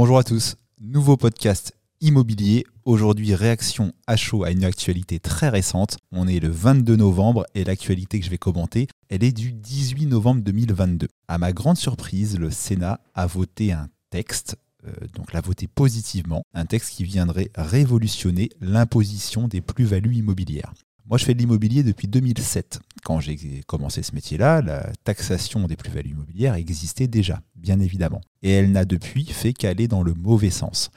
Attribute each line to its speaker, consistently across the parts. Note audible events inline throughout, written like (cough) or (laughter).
Speaker 1: Bonjour à tous, nouveau podcast immobilier. Aujourd'hui, réaction à chaud à une actualité très récente. On est le 22 novembre et l'actualité que je vais commenter, elle est du 18 novembre 2022. À ma grande surprise, le Sénat a voté un texte euh, donc l'a voté positivement, un texte qui viendrait révolutionner l'imposition des plus-values immobilières. Moi, je fais de l'immobilier depuis 2007. Quand j'ai commencé ce métier-là, la taxation des plus-values immobilières existait déjà, bien évidemment. Et elle n'a depuis fait qu'aller dans le mauvais sens.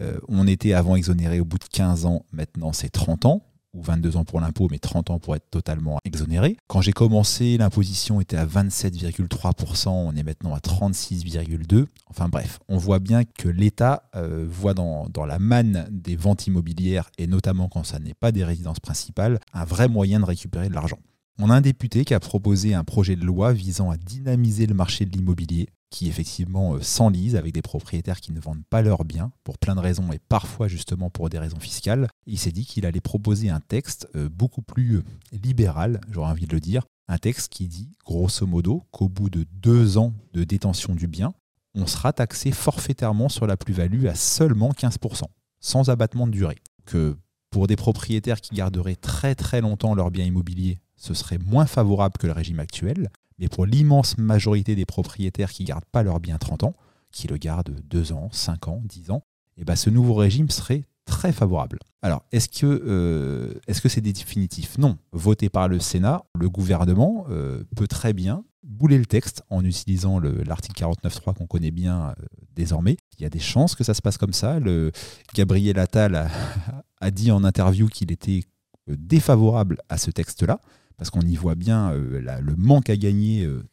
Speaker 1: Euh, on était avant exonéré au bout de 15 ans, maintenant c'est 30 ans ou 22 ans pour l'impôt, mais 30 ans pour être totalement exonéré. Quand j'ai commencé, l'imposition était à 27,3%, on est maintenant à 36,2%. Enfin bref, on voit bien que l'État euh, voit dans, dans, la manne des ventes immobilières, et notamment quand ça n'est pas des résidences principales, un vrai moyen de récupérer de l'argent. On a un député qui a proposé un projet de loi visant à dynamiser le marché de l'immobilier qui effectivement euh, s'enlisent avec des propriétaires qui ne vendent pas leurs biens pour plein de raisons et parfois justement pour des raisons fiscales. Il s'est dit qu'il allait proposer un texte euh, beaucoup plus euh, libéral, j'aurais envie de le dire, un texte qui dit grosso modo qu'au bout de deux ans de détention du bien, on sera taxé forfaitairement sur la plus-value à seulement 15%, sans abattement de durée. Que pour des propriétaires qui garderaient très très longtemps leur bien immobilier, ce serait moins favorable que le régime actuel, mais pour l'immense majorité des propriétaires qui ne gardent pas leur bien 30 ans, qui le gardent 2 ans, 5 ans, 10 ans, et eh ben ce nouveau régime serait très favorable. Alors, est-ce que euh, est-ce que c'est définitif? Non. Voté par le Sénat, le gouvernement euh, peut très bien bouler le texte en utilisant l'article 49.3 qu'on connaît bien euh, désormais. Il y a des chances que ça se passe comme ça. Le, Gabriel Attal a, (laughs) a dit en interview qu'il était défavorable à ce texte-là parce qu'on y voit bien euh, le manque à gagner euh,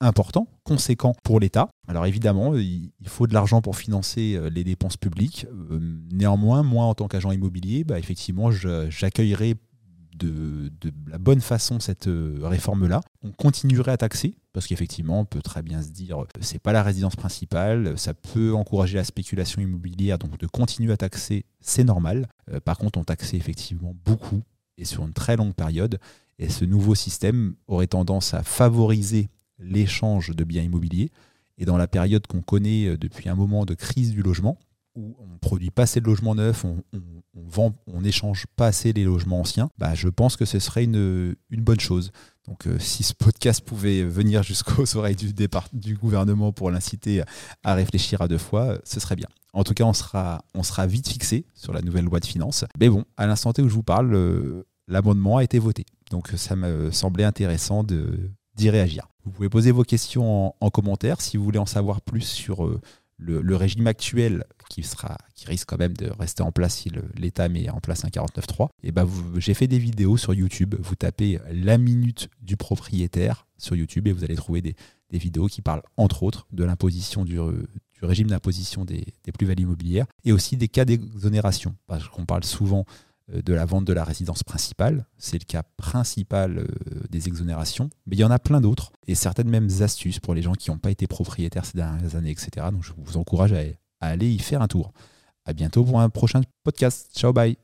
Speaker 1: important, conséquent pour l'État. Alors évidemment, il faut de l'argent pour financer euh, les dépenses publiques. Néanmoins, moi, en tant qu'agent immobilier, bah, effectivement, j'accueillerai de, de, la bonne façon cette réforme-là. On continuerait à taxer, parce qu'effectivement, on peut très bien se dire, c'est pas la résidence principale, ça peut encourager la spéculation immobilière, donc de continuer à taxer, c'est normal. par contre, on taxait effectivement beaucoup et sur une très longue période. Et ce nouveau système aurait tendance à favoriser l'échange de biens immobiliers. Et dans la période qu'on connaît euh, depuis un moment de crise du logement, où on ne produit pas assez de logements neufs, on, on n'échange pas assez les logements anciens, bah, je pense que ce serait une, bonne chose. Donc euh, si ce podcast pouvait venir jusqu'aux (laughs) oreilles du, départ, du gouvernement pour l'inciter à réfléchir à deux fois, ce serait bien. En tout cas, on sera, vite fixé sur la nouvelle loi de finances. Mais bon, à l'instant T où je vous parle, euh, l'amendement a été voté. Donc ça me semblait intéressant d'y réagir. Vous pouvez poser vos questions en, commentaire si vous voulez en savoir plus sur euh, le, régime actuel qui, sera, qui risque quand même de rester en place si l'État met en place un 49.3. Et ben j'ai fait des vidéos sur YouTube. Vous tapez la minute du propriétaire sur YouTube et vous allez trouver des, vidéos qui parlent entre autres de l'imposition du, régime d'imposition des, plus-values immobilières et aussi des cas d'exonération. Parce qu'on parle souvent de la vente de la résidence principale. C'est le cas principal euh, des exonérations. Mais il y en a plein d'autres et certaines mêmes astuces pour les gens qui n'ont pas été propriétaires ces dernières années, etc. Donc je vous encourage à aller y faire un tour. À bientôt pour un prochain podcast. Ciao, bye.